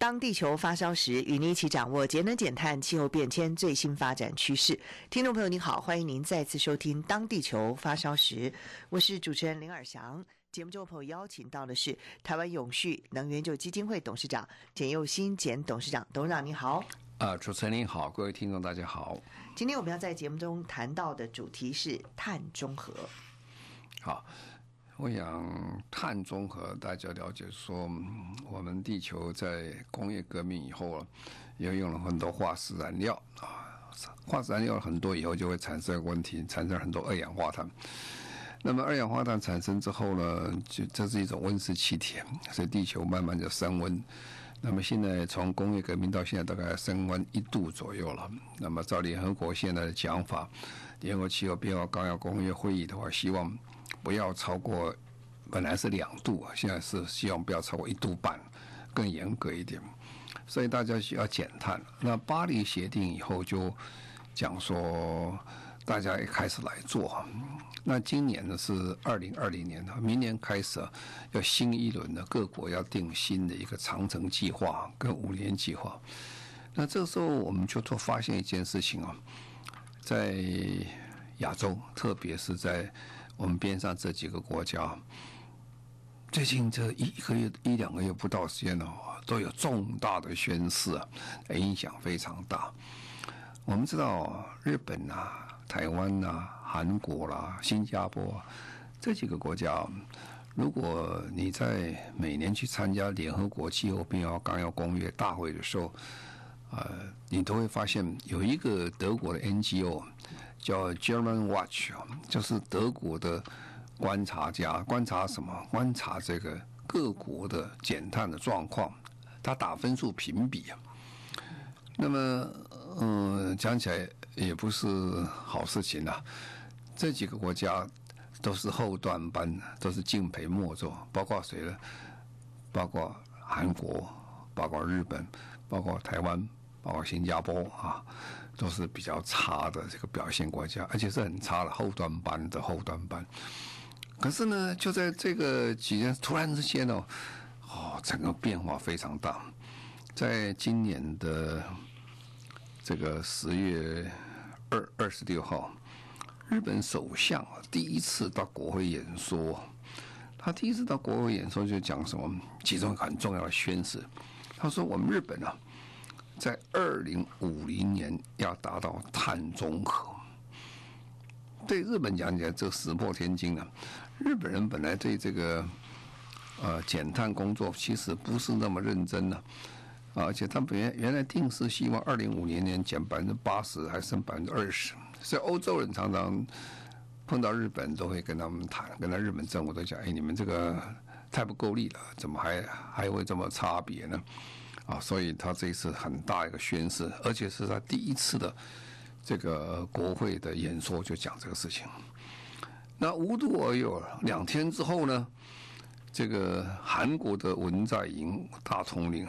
当地球发烧时，与您一起掌握节能减碳、气候变迁最新发展趋势。听众朋友您好，欢迎您再次收听《当地球发烧时》，我是主持人林尔翔。节目中的朋友邀请到的是台湾永续能源就基金会董事长简佑新简董事长，董事长您好。啊，主持人您好，各位听众大家好。今天我们要在节目中谈到的主题是碳中和。好，我想碳中和，大家了解说，我们地球在工业革命以后啊，也用了很多化石燃料啊，化石燃料很多以后就会产生问题，产生很多二氧化碳。那么二氧化碳产生之后呢，就这是一种温室气体，所以地球慢慢就升温。那么现在从工业革命到现在大概升温一度左右了。那么照联合国现在的讲法，联合国气候变化纲要工业会议的话，希望不要超过，本来是两度啊，现在是希望不要超过一度半，更严格一点。所以大家需要减碳。那巴黎协定以后就讲说，大家也开始来做。那今年呢是二零二零年，明年开始要新一轮的各国要定新的一个长城计划跟五年计划。那这时候我们就突发现一件事情啊，在亚洲，特别是在我们边上这几个国家，最近这一个月一两个月不到时间呢，都有重大的宣示啊，影响非常大。我们知道日本啊、台湾啊。韩国啦、新加坡这几个国家，如果你在每年去参加联合国气候变化纲要公约大会的时候，呃，你都会发现有一个德国的 NGO 叫 German Watch，就是德国的观察家，观察什么？观察这个各国的减碳的状况，他打分数评比啊。那么，嗯，讲起来也不是好事情啊。这几个国家都是后段班，都是敬陪末座，包括谁呢？包括韩国，包括日本，包括台湾，包括新加坡啊，都是比较差的这个表现国家，而且是很差的后端班的后端班。可是呢，就在这个几年突然之间哦，哦，整个变化非常大。在今年的这个十月二二十六号。日本首相，第一次到国会演说，他第一次到国会演说就讲什么？其中很重要的宣誓，他说：“我们日本啊，在二零五零年要达到碳中和。”对日本讲起来，这石破天惊啊！日本人本来对这个呃减碳工作其实不是那么认真呢，而且他们原原来定是希望二零五零年减百分之八十，还剩百分之二十。所以欧洲人常常碰到日本，都会跟他们谈，跟他日本政府都讲：“哎，你们这个太不够力了，怎么还还会这么差别呢？”啊，所以他这一次很大一个宣示，而且是他第一次的这个国会的演说就讲这个事情。那无独而有，两天之后呢，这个韩国的文在寅大统领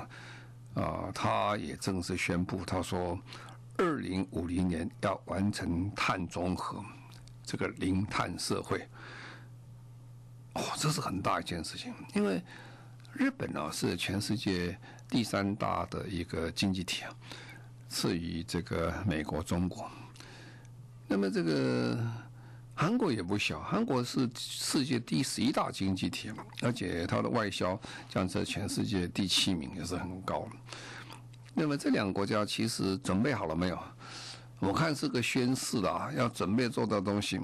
啊，他也正式宣布，他说。二零五零年要完成碳中和，这个零碳社会，哦，这是很大一件事情。因为日本呢是全世界第三大的一个经济体啊，次于这个美国、中国。那么这个韩国也不小，韩国是世界第十一大经济体，而且它的外销将在全世界第七名，也是很高。那么这两个国家其实准备好了没有？我看是个宣誓的啊，要准备做的东西，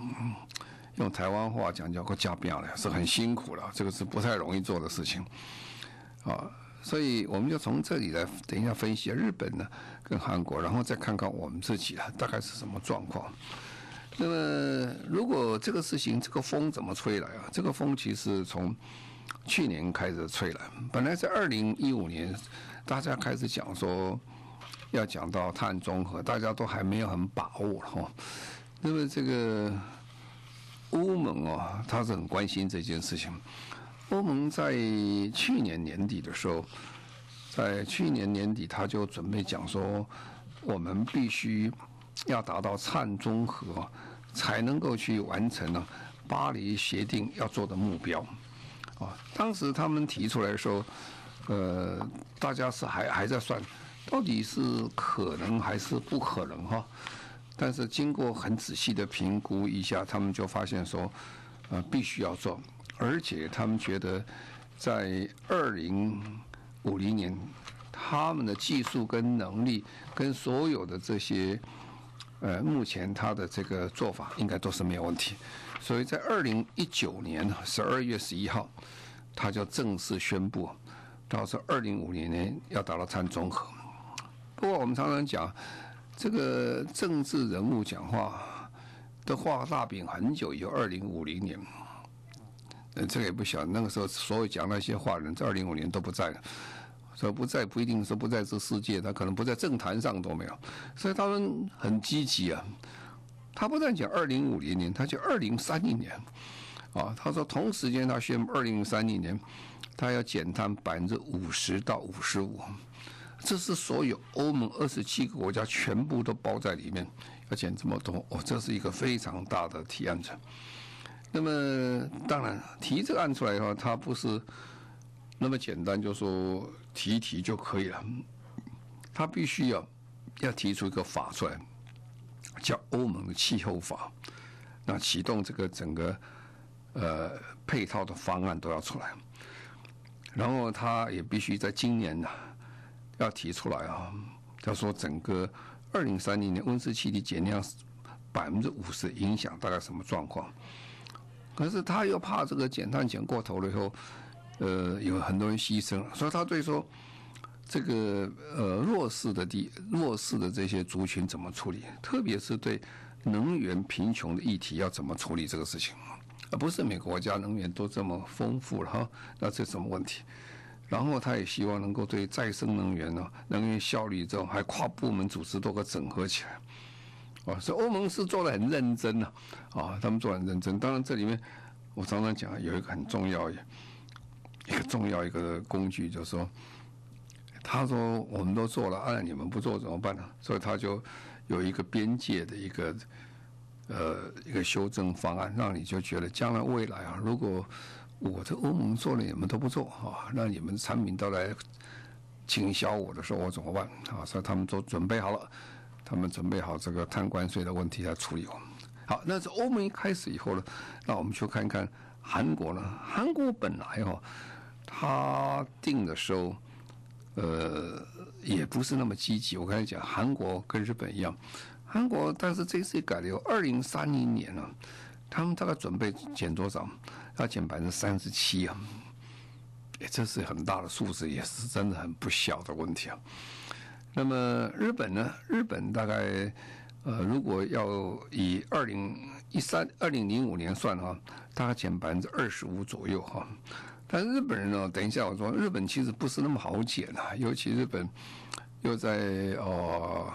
用台湾话讲叫“个加标”了，是很辛苦了，这个是不太容易做的事情啊。所以我们就从这里来等一下分析日本呢跟韩国，然后再看看我们自己啊大概是什么状况。那么如果这个事情这个风怎么吹来啊？这个风其实从去年开始吹了。本来在二零一五年，大家开始讲说要讲到碳中和，大家都还没有很把握哈。那么这个欧盟哦，他是很关心这件事情。欧盟在去年年底的时候，在去年年底他就准备讲说，我们必须要达到碳中和，才能够去完成呢巴黎协定要做的目标。啊，当时他们提出来说，呃，大家是还还在算，到底是可能还是不可能哈？但是经过很仔细的评估一下，他们就发现说，呃，必须要做。而且他们觉得，在二零五零年，他们的技术跟能力跟所有的这些，呃，目前他的这个做法应该都是没有问题。所以在二零一九年十二月十一号，他就正式宣布，到时候二零五零年要达到碳中和。不过我们常常讲，这个政治人物讲话都画大饼很久，有二零五零年。这个也不小，那个时候所有讲那些话人，在二零五年都不在了。说不在不一定说不在这世界，他可能不在政坛上都没有。所以他们很积极啊。他不但讲二零五零年，他讲二零三零年。啊，他说同时间他宣布二零三零年，他要减碳百分之五十到五十五。这是所有欧盟二十七个国家全部都包在里面，要减这么多。哦，这是一个非常大的提案者。那么当然提这个案出来的话，它不是那么简单，就说提一提就可以了。他必须要要提出一个法出来，叫欧盟气候法，那启动这个整个呃配套的方案都要出来，然后他也必须在今年呢要提出来啊，他说整个二零三零年温室气体减量百分之五十影响大概什么状况？可是他又怕这个减碳减过头了以后，呃，有很多人牺牲，所以他对说这个呃弱势的地弱势的这些族群怎么处理，特别是对能源贫穷的议题要怎么处理这个事情，而不是每个国家能源都这么丰富了哈，那这什么问题？然后他也希望能够对再生能源呢，能源效率这种还跨部门组织都给整合起来。啊，所以欧盟是做的很认真呐，啊，他们做的很认真。当然，这里面我常常讲有一个很重要一个重要一个工具，就是说，他说我们都做了，按你们不做怎么办呢？所以他就有一个边界的一个呃一个修正方案，让你就觉得将来未来啊，如果我这欧盟做了，你们都不做啊，那你们产品都来倾销我的时候，我怎么办？啊，所以他们都准备好了。他们准备好这个碳关税的问题来处理。好，那是欧盟一开始以后呢，那我们去看看韩国呢？韩国本来哈，他定的时候，呃，也不是那么积极。我刚才讲，韩国跟日本一样，韩国但是这次改了，有二零三零年了，他们大概准备减多少？要减百分之三十七啊！这是很大的数字，也是真的很不小的问题啊。那么日本呢？日本大概，呃，如果要以二零一三、二零零五年算哈，大概减百分之二十五左右哈。但日本人呢，等一下我说，日本其实不是那么好减啊，尤其日本又在哦，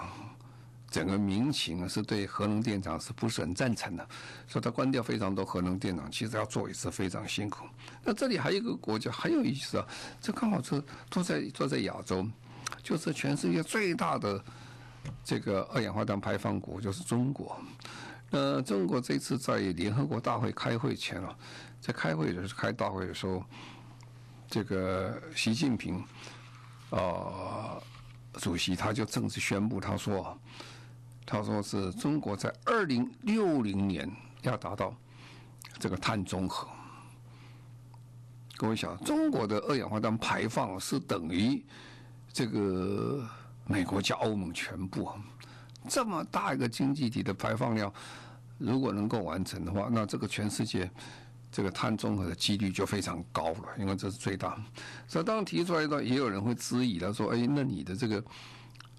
整个民情是对核能电厂是不是很赞成的？所以他关掉非常多核能电厂，其实要做也是非常辛苦。那这里还有一个国家很有意思啊，这刚好是都在都在亚洲。就是全世界最大的这个二氧化碳排放国就是中国。呃，中国这次在联合国大会开会前啊，在开会的时候开大会的时候，这个习近平啊、呃、主席他就正式宣布，他说，他说是中国在二零六零年要达到这个碳中和。各位想，中国的二氧化碳排放是等于。这个美国加欧盟全部这么大一个经济体的排放量，如果能够完成的话，那这个全世界这个碳中和的几率就非常高了，因为这是最大。所以当提出来的，也有人会质疑了，说：“哎，那你的这个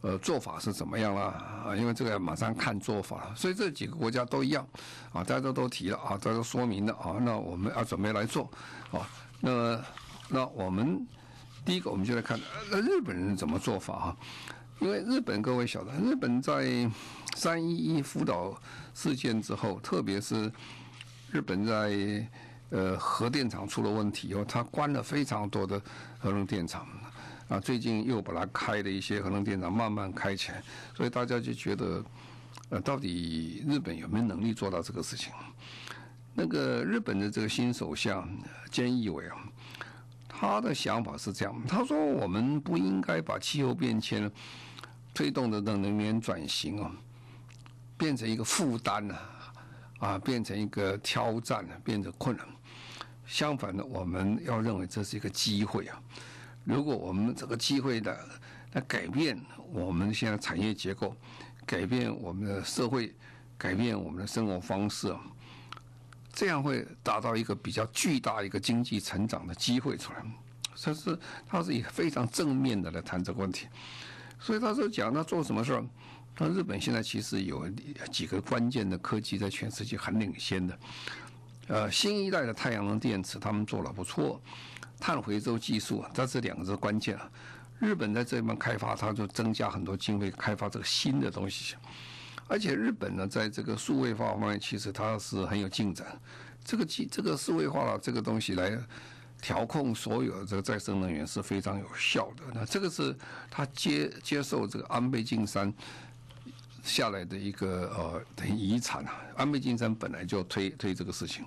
呃做法是怎么样啦？啊，因为这个要马上看做法。所以这几个国家都一样啊，大家都都提了啊，大家都说明了啊，那我们要准备来做啊。那那我们第一个我们就来看，那日本人怎么做法哈？因为日本各位晓得，日本在三一一福岛事件之后，特别是日本在呃核电厂出了问题以后，他关了非常多的核能电厂。啊，最近又把它开的一些核能电厂慢慢开起来，所以大家就觉得，呃，到底日本有没有能力做到这个事情？那个日本的这个新首相菅义伟啊，他的想法是这样，他说我们不应该把气候变迁推动的能源转型啊，变成一个负担啊，啊，变成一个挑战呢，变成困难。相反的，我们要认为这是一个机会啊。如果我们这个机会的来改变我们现在产业结构，改变我们的社会，改变我们的生活方式，这样会达到一个比较巨大一个经济成长的机会出来。所以是他是以非常正面的来谈这个问题。所以他说讲他做什么事儿？他日本现在其实有几个关键的科技在全世界很领先的。呃，新一代的太阳能电池他们做了不错。碳回收技术啊，这是两个是关键啊。日本在这边开发，它就增加很多经费开发这个新的东西。而且日本呢，在这个数位化方面，其实它是很有进展。这个技这个数位化了这个东西来调控所有的这个再生能源是非常有效的。那这个是他接接受这个安倍晋三下来的一个呃等于遗产啊。安倍晋三本来就推推这个事情。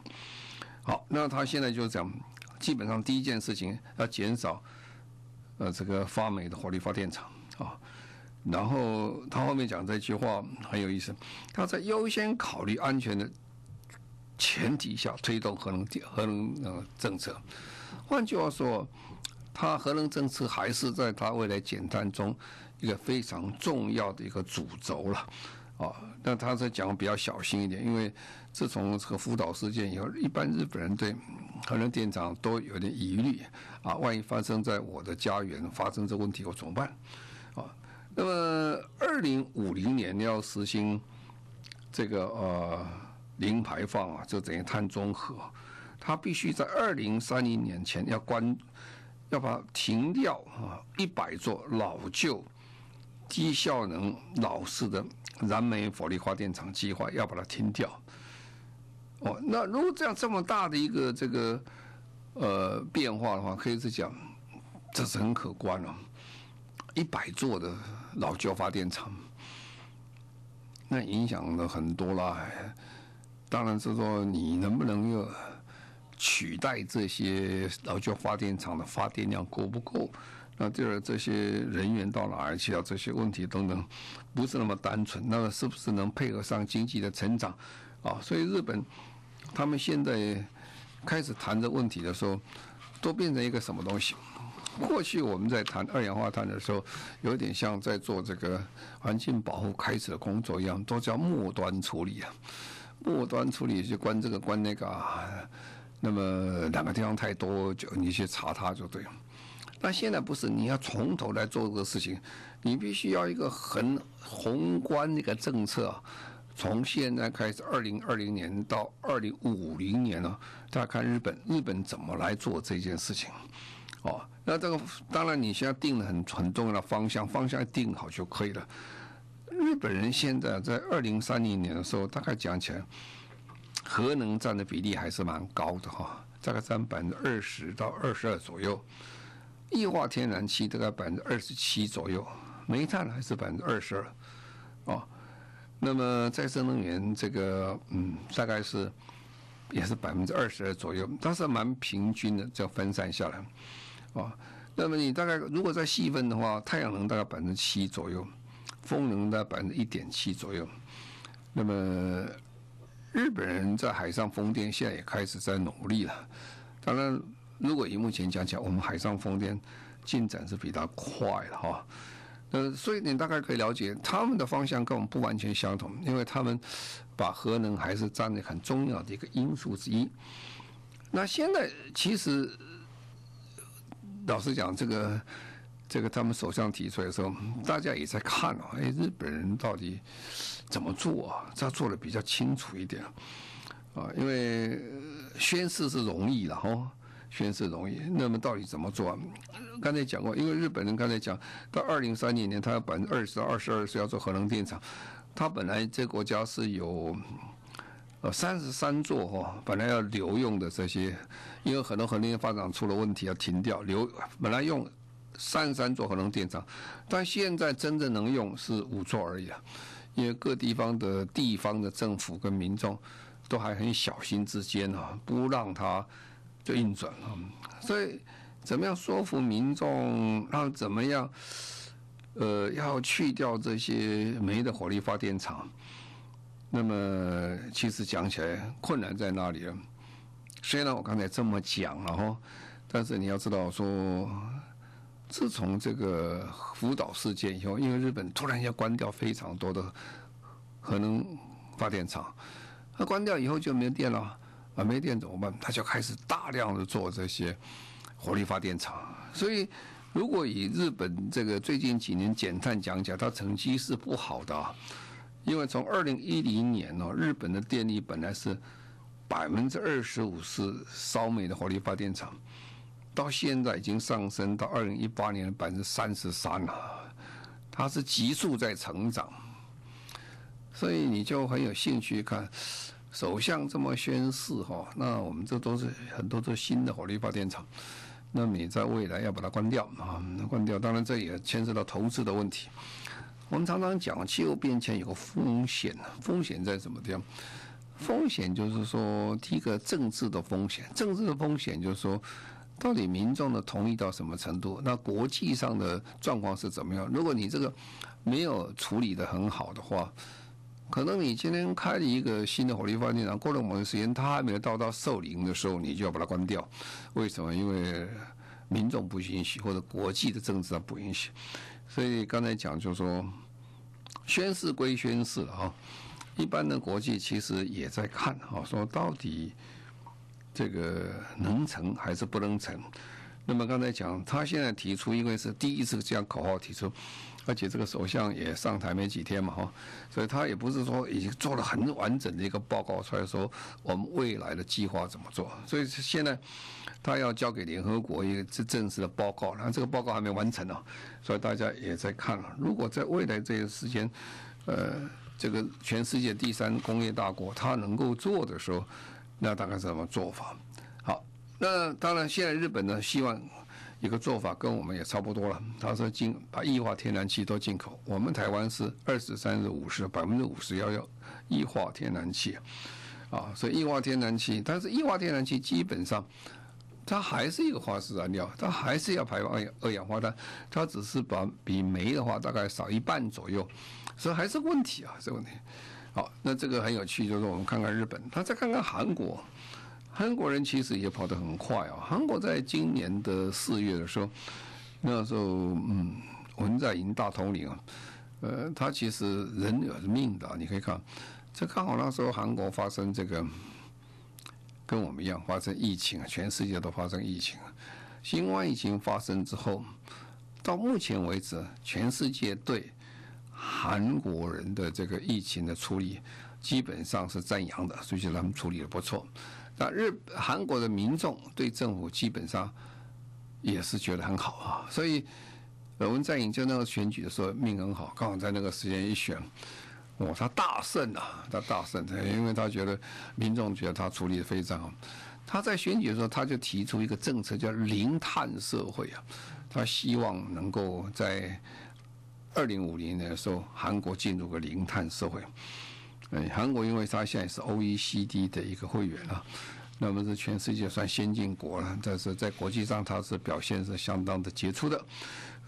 好，那他现在就讲。基本上第一件事情要减少，呃，这个发煤的火力发电厂。然后他后面讲这句话很有意思，他在优先考虑安全的前提下推动核能电核能呃政策。换句话说，他核能政策还是在他未来减碳中一个非常重要的一个主轴了啊。但他在讲比较小心一点，因为自从这个福岛事件以后，一般日本人对。核能电厂都有点疑虑啊，万一发生在我的家园发生这问题，我怎么办？啊，那么二零五零年要实行这个呃零排放啊，就等于碳中和，它必须在二零三零年前要关，要把停掉啊一百座老旧低效能老式的燃煤火力发电厂计划，要把它停掉。哦，那如果这样这么大的一个这个呃变化的话，可以是讲，这是很可观哦，一百座的老旧发电厂，那影响了很多啦。当然是说你能不能又取代这些老旧发电厂的发电量够不够？那第二，这些人员到哪儿去啊？这些问题等等，不是那么单纯。那么是不是能配合上经济的成长？啊，所以日本。他们现在开始谈这问题的时候，都变成一个什么东西？过去我们在谈二氧化碳的时候，有点像在做这个环境保护开始的工作一样，都叫末端处理啊。末端处理就关这个关那个啊。那么两个地方太多，就你去查它就对了。但现在不是，你要从头来做这个事情，你必须要一个很宏观的一个政策。从现在开始，二零二零年到二零五零年呢，大家看日本，日本怎么来做这件事情？哦，那这个当然你现在定了很很重要的方向，方向定好就可以了。日本人现在在二零三零年的时候，大概讲起来，核能占的比例还是蛮高的哈，大概占百分之二十到二十二左右，液化天然气大概百分之二十七左右，煤炭还是百分之二十二，哦。那么再生能源这个嗯，大概是也是百分之二十二左右，但是蛮平均的，这分散下来，啊，那么你大概如果再细分的话，太阳能大概百分之七左右，风能大概百分之一点七左右。那么日本人在海上风电现在也开始在努力了。当然，如果以目前讲起来，我们海上风电进展是比较快的哈。呃，所以你大概可以了解，他们的方向跟我们不完全相同，因为他们把核能还是占了很重要的一个因素之一。那现在其实老实讲，这个这个他们首相提出来的时候，大家也在看哦，哎，日本人到底怎么做啊？这做的比较清楚一点啊，因为宣誓是容易的哦，宣誓容易。那么到底怎么做啊？刚才讲过，因为日本人刚才讲到二零三零年，他要百分之二十到二十二岁要做核能电厂，他本来这国家是有呃三十三座哈，本来要留用的这些，因为很多核电发展出了问题要停掉，留本来用三十三座核能电厂，但现在真正能用是五座而已啊。因为各地方的地方的政府跟民众都还很小心之间啊，不让它就运转了。所以怎么样说服民众，让怎么样，呃，要去掉这些煤的火力发电厂？那么其实讲起来困难在哪里了？虽然我刚才这么讲了哈，但是你要知道说。自从这个福岛事件以后，因为日本突然要关掉非常多的核能发电厂，那关掉以后就没电了啊，没电怎么办？他就开始大量的做这些火力发电厂。所以，如果以日本这个最近几年减碳讲起来，它成绩是不好的，因为从二零一零年哦，日本的电力本来是百分之二十五是烧煤的火力发电厂。到现在已经上升到二零一八年的百分之三十三了，它是急速在成长，所以你就很有兴趣看首相这么宣示哈，那我们这都是很多都新的火力发电厂，那你在未来要把它关掉啊？关掉，当然这也牵涉到投资的问题。我们常常讲气候变迁有个风险，风险在什么地方？风险就是说，第一个政治的风险，政治的风险就是说。到底民众的同意到什么程度？那国际上的状况是怎么样？如果你这个没有处理得很好的话，可能你今天开了一个新的火力发电厂，过了某段时间，它还没有到到寿龄的时候，你就要把它关掉。为什么？因为民众不允许，或者国际的政治上不允许。所以刚才讲就是说，宣誓归宣誓啊，一般的国际其实也在看啊，说到底。这个能成还是不能成？那么刚才讲，他现在提出，因为是第一次这样口号提出，而且这个首相也上台没几天嘛，哈，所以他也不是说已经做了很完整的一个报告出来说我们未来的计划怎么做。所以现在他要交给联合国一个正正式的报告，然后这个报告还没完成呢，所以大家也在看了。如果在未来这个时间，呃，这个全世界第三工业大国他能够做的时候。那大概是什么做法？好，那当然，现在日本呢，希望一个做法跟我们也差不多了。他说进把液化天然气都进口，我们台湾是二十、三十、五十，百分之五十要要液化天然气，啊，所以液化天然气，但是液化天然气基本上它还是一个化石燃料，它还是要排放二二氧化碳，它只是把比煤的话大概少一半左右，所以还是问题啊，这个问题。好，那这个很有趣，就是我们看看日本，他再看看韩国，韩国人其实也跑得很快啊。韩国在今年的四月的时候，那时候嗯，文在寅大统领啊，呃，他其实人有命的，你可以看，这刚好那时候韩国发生这个，跟我们一样发生疫情啊，全世界都发生疫情啊。新冠疫情发生之后，到目前为止，全世界对。韩国人的这个疫情的处理基本上是赞扬的，所以他们处理的不错。那日韩国的民众对政府基本上也是觉得很好啊。所以文在寅就那个选举的时候命很好，刚好在那个时间一选，哇，他大胜啊，他大胜，因为他觉得民众觉得他处理的非常好。他在选举的时候他就提出一个政策叫零碳社会啊，他希望能够在。二零五零年的时候，韩国进入个零碳社会。哎，韩国因为它现在是 OECD 的一个会员啊，那么是全世界算先进国了，但是在国际上它是表现是相当的杰出的，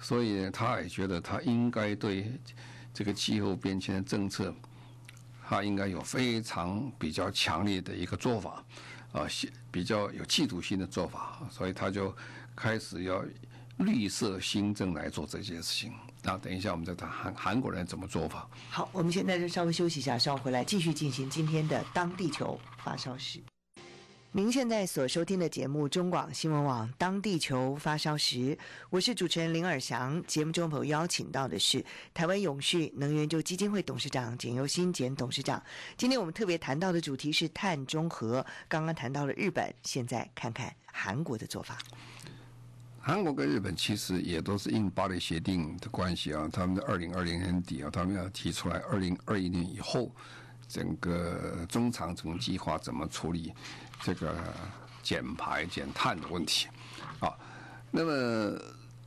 所以他也觉得他应该对这个气候变迁的政策，他应该有非常比较强烈的一个做法啊，比较有企图心的做法，所以他就开始要绿色新政来做这件事情。那等一下，我们再谈韩韩国人怎么做法。好，我们现在就稍微休息一下，稍后回来继续进行今天的当地球发烧时。您现在所收听的节目中广新闻网《当地球发烧时》，我是主持人林尔祥。节目中朋友邀请到的是台湾永续能源就基金会董事长简尤新简董事长。今天我们特别谈到的主题是碳中和。刚刚谈到了日本，现在看看韩国的做法。韩国跟日本其实也都是应巴黎协定的关系啊，他们在二零二零年底啊，他们要提出来二零二一年以后整个中长程计划怎么处理。这个减排减碳的问题，啊，那么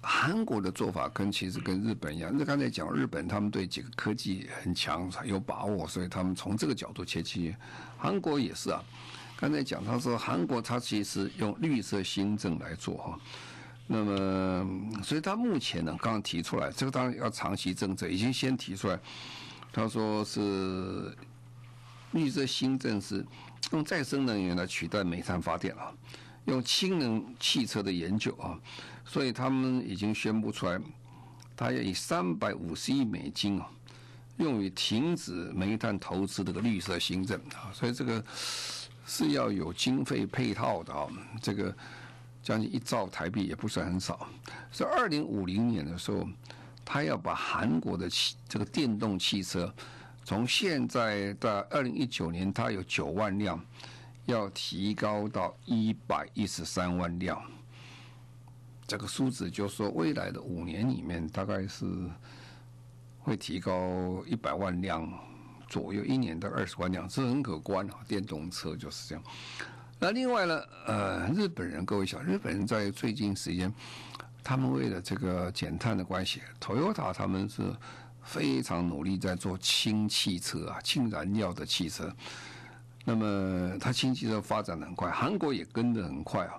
韩国的做法跟其实跟日本一样。那刚才讲日本，他们对几个科技很强，有把握，所以他们从这个角度切切。韩国也是啊，刚才讲他说韩国他其实用绿色新政来做哈，那么所以他目前呢刚刚提出来，这个当然要长期政策，已经先提出来，他说是绿色新政是。用再生能源来取代煤炭发电啊，用氢能汽车的研究啊，所以他们已经宣布出来，他要以三百五十亿美金啊，用于停止煤炭投资这个绿色新政啊，所以这个是要有经费配套的啊，这个将近一兆台币也不是很少。是二零五零年的时候，他要把韩国的汽这个电动汽车。从现在到二零一九年，它有九万辆，要提高到一百一十三万辆。这个数字就是说，未来的五年里面，大概是会提高一百万辆左右，一年到二十万辆，这很可观啊！电动车就是这样。那另外呢，呃，日本人各位想，日本人在最近时间，他们为了这个减碳的关系，Toyota 他们是。非常努力在做氢汽车啊，氢燃料的汽车。那么它氢汽车发展很快，韩国也跟得很快啊。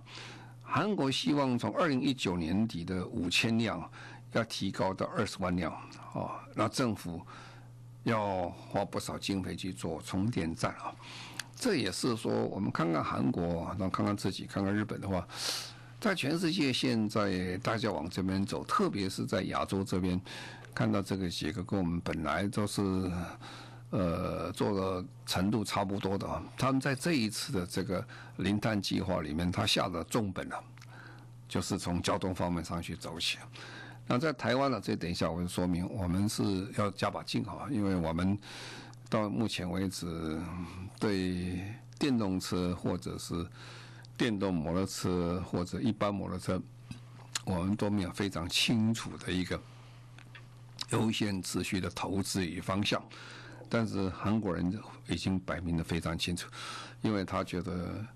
韩国希望从二零一九年底的五千辆要提高到二十万辆啊。那政府要花不少经费去做充电站啊。这也是说，我们看看韩国，那看看自己，看看日本的话，在全世界现在大家往这边走，特别是在亚洲这边。看到这个几个跟我们本来都是，呃，做的程度差不多的啊，他们在这一次的这个零碳计划里面，他下的重本了，就是从交通方面上去走起。那在台湾呢，这等一下我就说明，我们是要加把劲啊，因为我们到目前为止对电动车或者是电动摩托车或者一般摩托车，我们都没有非常清楚的一个。优先次序的投资与方向，但是韩国人已经摆明的非常清楚，因为他觉得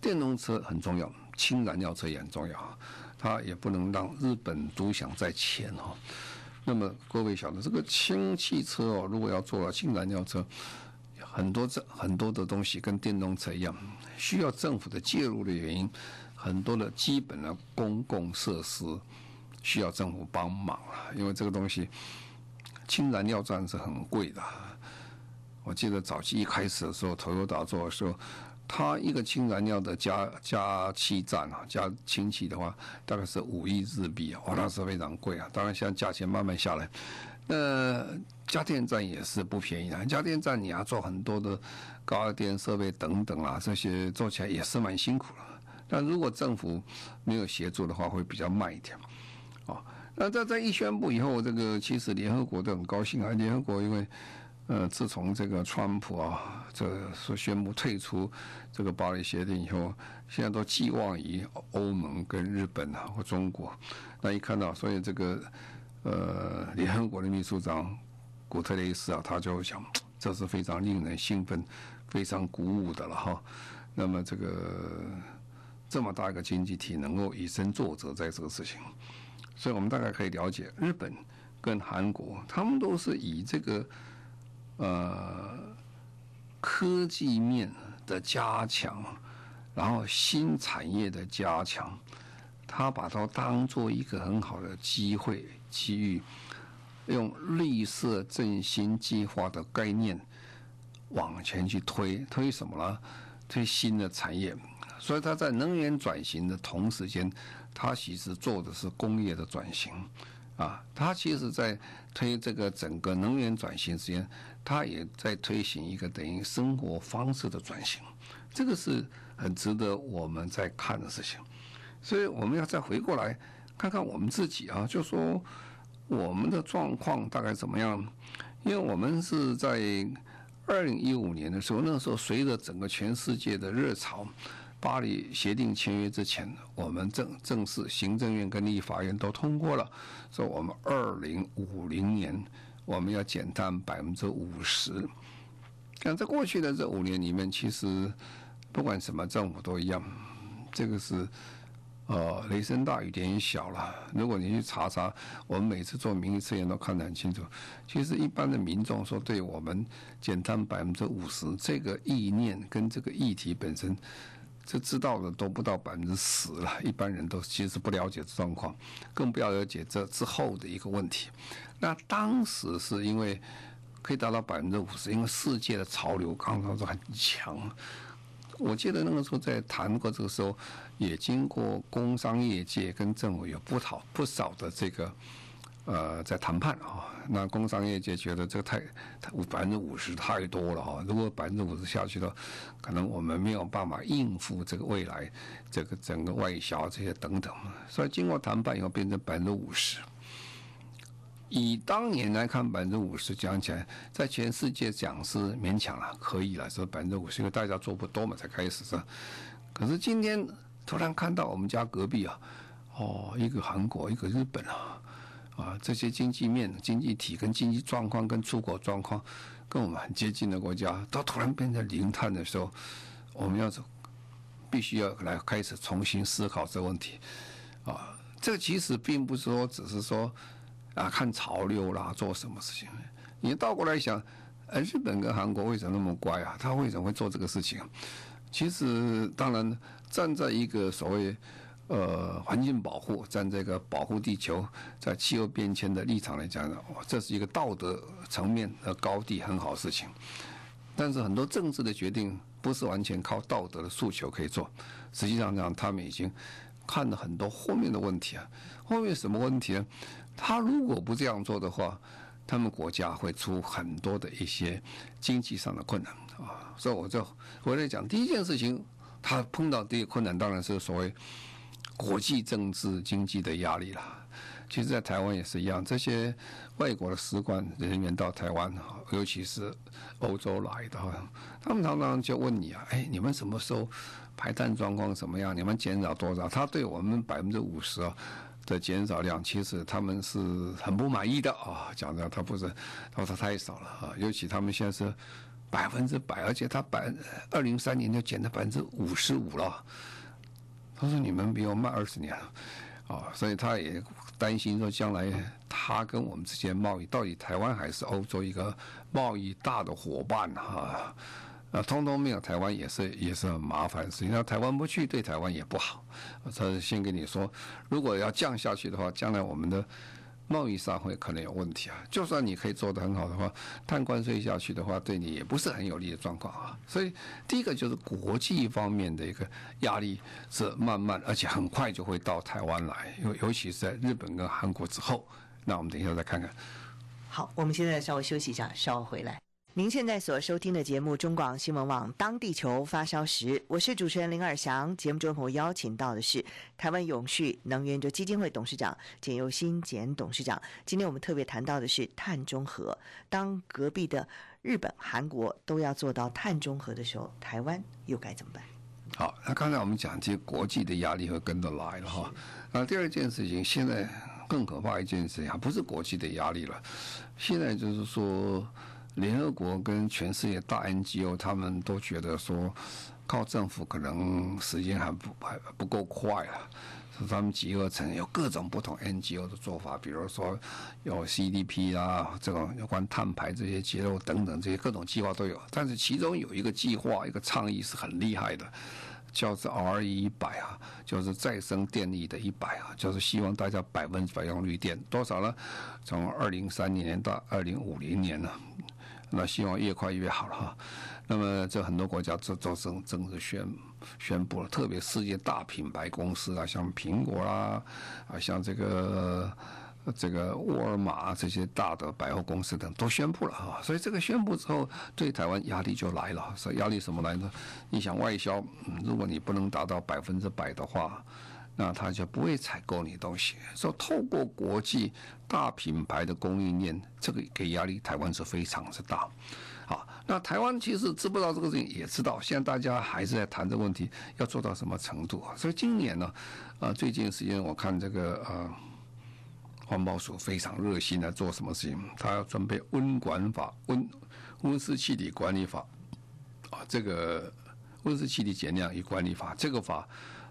电动车很重要，氢燃料车也很重要，他也不能让日本独享在前哈。那么各位晓得，这个氢汽车哦，如果要做到氢燃料车，很多这很多的东西跟电动车一样，需要政府的介入的原因，很多的基本的公共设施。需要政府帮忙啊，因为这个东西，氢燃料站是很贵的。我记得早期一开始的时候，Toyota 做的时候，它一个氢燃料的加加气站啊，加氢气的话，大概是五亿日币啊，哇，那是非常贵啊。当然，现在价钱慢慢下来，那加电站也是不便宜的。加电站你要做很多的高压电设备等等啊，这些做起来也是蛮辛苦的。但如果政府没有协助的话，会比较慢一点。那在这一宣布以后，这个其实联合国都很高兴啊。联合国因为，呃，自从这个川普啊，这说宣布退出这个巴黎协定以后，现在都寄望于欧盟跟日本啊或中国。那一看到，所以这个呃，联合国的秘书长古特雷斯啊，他就想，这是非常令人兴奋、非常鼓舞的了哈。那么这个这么大一个经济体能够以身作则，在这个事情。所以我们大概可以了解，日本跟韩国，他们都是以这个呃科技面的加强，然后新产业的加强，他把它当做一个很好的机会机遇，用绿色振兴计划的概念往前去推，推什么呢？推新的产业。所以他在能源转型的同时间。他其实做的是工业的转型，啊，他其实在推这个整个能源转型之间，他也在推行一个等于生活方式的转型，这个是很值得我们在看的事情。所以我们要再回过来看看我们自己啊，就说我们的状况大概怎么样？因为我们是在二零一五年的时候，那个时候随着整个全世界的热潮。巴黎协定签约之前，我们正正式行政院跟立法院都通过了，说我们二零五零年我们要减碳百分之五十。像在过去的这五年里面，其实不管什么政府都一样，这个是呃雷声大雨点小了。如果你去查查，我们每次做民意测验都看得很清楚。其实一般的民众说，对我们减碳百分之五十这个意念跟这个议题本身。这知道的都不到百分之十了，一般人都其实不了解状况，更不要了解这之后的一个问题。那当时是因为可以达到百分之五十，因为世界的潮流刚刚是很强。我记得那个时候在谈过这个时候，也经过工商业界跟政府有不少不少的这个。呃，在谈判啊，那工商业界觉得这个太太百分之五十太多了啊，如果百分之五十下去的话，可能我们没有办法应付这个未来这个整个外销这些等等，所以经过谈判以后变成百分之五十。以当年来看，百分之五十讲起来，在全世界讲是勉强了，可以了，说百分之五十，因为大家做不多嘛，才开始是。可是今天突然看到我们家隔壁啊，哦，一个韩国，一个日本啊。啊，这些经济面、经济体跟经济状况跟出口状况，跟我们很接近的国家，都突然变成零碳的时候，我们要走，必须要来开始重新思考这个问题。啊，这个其实并不是说只是说啊看潮流啦，做什么事情。你倒过来想，呃，日本跟韩国为什么那么乖啊？他为什么会做这个事情？其实，当然站在一个所谓。呃，环境保护，站这个保护地球，在气候变迁的立场来讲呢，这是一个道德层面的高地，很好事情。但是很多政治的决定不是完全靠道德的诉求可以做。实际上讲，他们已经看了很多后面的问题啊。后面什么问题呢？他如果不这样做的话，他们国家会出很多的一些经济上的困难啊。所以我就回来讲第一件事情，他碰到第一个困难当然是所谓。国际政治经济的压力了，其实，在台湾也是一样。这些外国的使馆人员到台湾，尤其是欧洲来的，他们常常就问你啊，哎，你们什么时候排碳状况怎么样？你们减少多少？他对我们百分之五十啊的减少量，其实他们是很不满意的啊。讲的他不是，他说他太少了啊。尤其他们现在是百分之百，而且他百二零三年就减到百分之五十五了。他说：“你们比我慢二十年了，啊，所以他也担心说，将来他跟我们之间贸易，到底台湾还是欧洲一个贸易大的伙伴哈？啊，通通没有台湾也是也是很麻烦的事情。那台湾不去，对台湾也不好。他先跟你说，如果要降下去的话，将来我们的。”贸易上会可能有问题啊，就算你可以做得很好的话，碳关税下去的话，对你也不是很有利的状况啊。所以第一个就是国际方面的一个压力是慢慢而且很快就会到台湾来，尤尤其是在日本跟韩国之后。那我们等一下再看看。好，我们现在稍微休息一下，稍后回来。您现在所收听的节目中广新闻网《当地球发烧时》，我是主持人林尔祥。节目中我邀请到的是台湾永续能源就基金会董事长简又新简董事长。今天我们特别谈到的是碳中和。当隔壁的日本、韩国都要做到碳中和的时候，台湾又该怎么办？好，那刚才我们讲，这些国际的压力会跟着来了哈。那第二件事情，现在更可怕一件事情，还不是国际的压力了，现在就是说。联合国跟全世界大 NGO，他们都觉得说，靠政府可能时间还不还不够快啊，他们集合成有各种不同 NGO 的做法，比如说有 CDP 啊，这种有关碳排这些结构等等这些各种计划都有。但是其中有一个计划，一个倡议是很厉害的，叫做 RE 一百啊，就是再生电力的一百啊，就是希望大家百分之百用绿电，多少呢？从二零三零年到二零五零年呢？那希望越快越好了哈。那么这很多国家都都正正式宣宣布了，特别世界大品牌公司啊，像苹果啦，啊像这个这个沃尔玛这些大的百货公司等都宣布了哈，所以这个宣布之后，对台湾压力就来了。所以压力什么来呢？你想外销，如果你不能达到百分之百的话，那他就不会采购你东西。说透过国际大品牌的供应链，这个给压力台湾是非常之大。好，那台湾其实知不知道这个事情，也知道。现在大家还是在谈这个问题，要做到什么程度啊？所以今年呢，啊，最近时间我看这个呃。环保署非常热心来做什么事情？他要准备温管法、温温室气体管理法啊，这个温室气体减量与管理法，这个法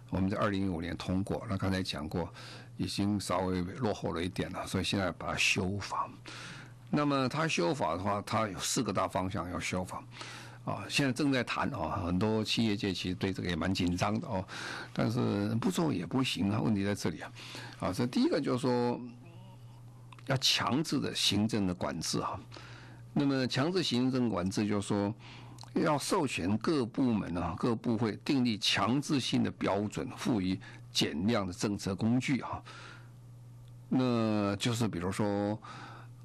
我们在二零一五年通过。那刚才讲过，已经稍微落后了一点了，所以现在把它修法。那么它修法的话，它有四个大方向要修法啊，现在正在谈啊，很多企业界其实对这个也蛮紧张的哦，但是不做也不行啊，问题在这里啊。啊，这第一个就是说。要强制的行政的管制啊，那么强制行政管制就是说，要授权各部门啊、各部会订立强制性的标准，赋予减量的政策工具啊。那就是比如说，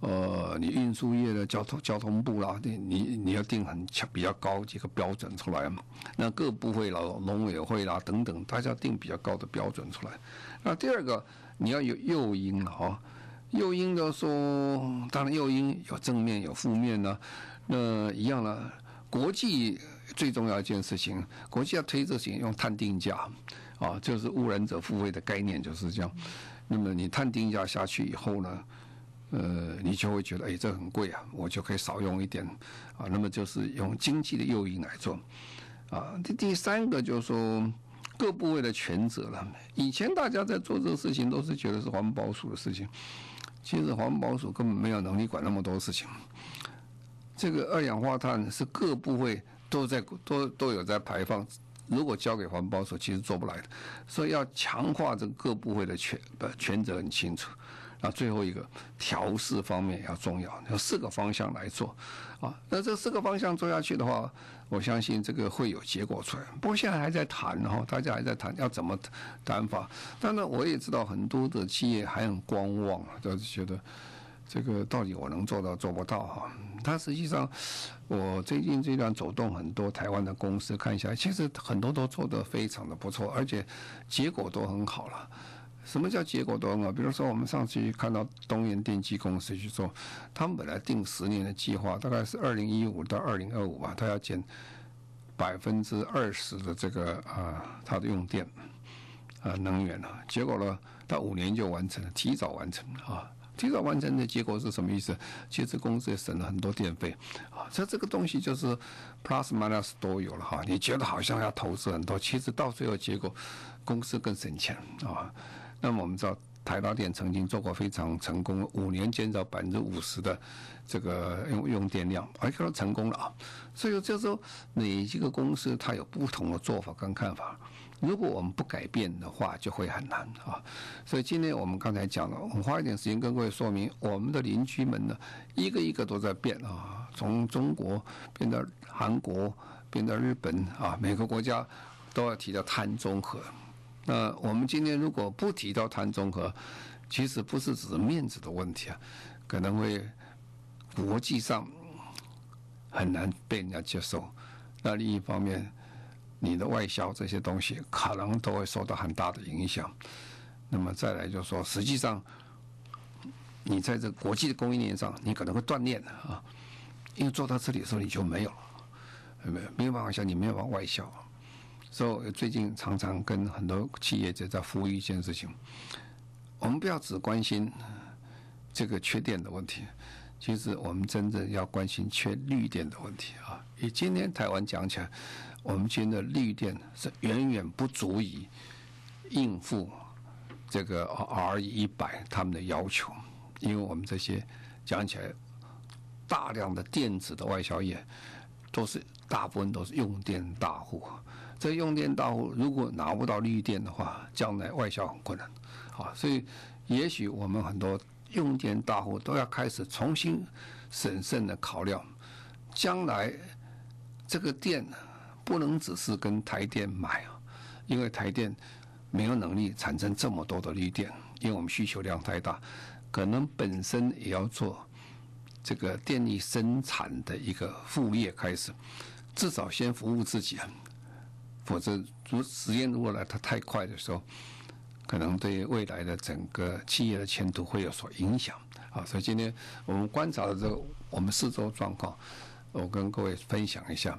呃，你运输业的交通交通部啦，你你你要定很强比较高几个标准出来嘛。那各部会啦、农委会啦等等，大家定比较高的标准出来。那第二个，你要有诱因了啊。诱因的说，当然诱因有正面有负面呢、那一样呢，国际最重要一件事情，国际要推这行用碳定价，啊，就是污染者付费的概念就是这样。那么你碳定价下去以后呢，呃，你就会觉得，哎，这很贵啊，我就可以少用一点，啊，那么就是用经济的诱因来做，啊，第第三个就是说各部位的权责了。以前大家在做这个事情都是觉得是环保署的事情。其实环保署根本没有能力管那么多事情。这个二氧化碳是各部位都在都都有在排放，如果交给环保署，其实做不来的。所以要强化这个各部位的权的权责很清楚。啊，最后一个调试方面要重要，有四个方向来做。啊，那这四个方向做下去的话，我相信这个会有结果出来。不过现在还在谈，然后大家还在谈要怎么谈法。当然，我也知道很多的企业还很观望，就是觉得这个到底我能做到做不到哈。它实际上，我最近这段走动很多台湾的公司看一下，其实很多都做得非常的不错，而且结果都很好了。什么叫结果都很好？比如说，我们上次看到东元电机公司去做，他们本来定十年的计划，大概是二零一五到二零二五吧，他要减百分之二十的这个啊，它的用电啊能源了。结果呢，到五年就完成了，提早完成啊，提早完成的结果是什么意思？其实公司也省了很多电费啊。所以这个东西就是 plus minus 都有了哈。你觉得好像要投资很多，其实到最后结果公司更省钱啊。那么我们知道，台达电曾经做过非常成功，五年减少百分之五十的这个用用电量，而且都成功了啊。所以就是说，每一个公司它有不同的做法跟看法。如果我们不改变的话，就会很难啊。所以今天我们刚才讲了，我们花一点时间跟各位说明，我们的邻居们呢，一个一个都在变啊，从中国变到韩国，变到日本啊，每个国家都要提到碳中和。那我们今天如果不提到碳中和，其实不是只是面子的问题啊，可能会国际上很难被人家接受。那另一方面，你的外销这些东西可能都会受到很大的影响。那么再来就是说，实际上你在这国际的供应链上，你可能会断链啊，因为做到这里的时候你就没有了，没有没有办法像你没有办法外销。所以最近常常跟很多企业者在呼吁一件事情：我们不要只关心这个缺电的问题，其实我们真正要关心缺绿电的问题啊！以今天台湾讲起来，我们今天的绿电是远远不足以应付这个 R 一百他们的要求，因为我们这些讲起来大量的电子的外销业，都是大部分都是用电大户。这用电大户如果拿不到绿电的话，将来外销很困难，啊，所以也许我们很多用电大户都要开始重新审慎的考量，将来这个电不能只是跟台电买啊，因为台电没有能力产生这么多的绿电，因为我们需求量太大，可能本身也要做这个电力生产的一个副业开始，至少先服务自己啊，否则如时间如果来它太快的时候，可能对未来的整个企业的前途会有所影响啊。所以今天我们观察的这个我们四周状况，我跟各位分享一下，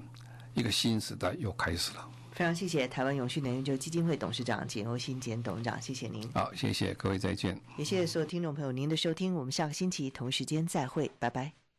一个新时代又开始了。非常谢谢台湾永续能源基金会董事长简欧新简董事长，谢谢您。好，谢谢各位，再见。也谢谢所有听众朋友您的收听，我们下个星期同时间再会，拜拜。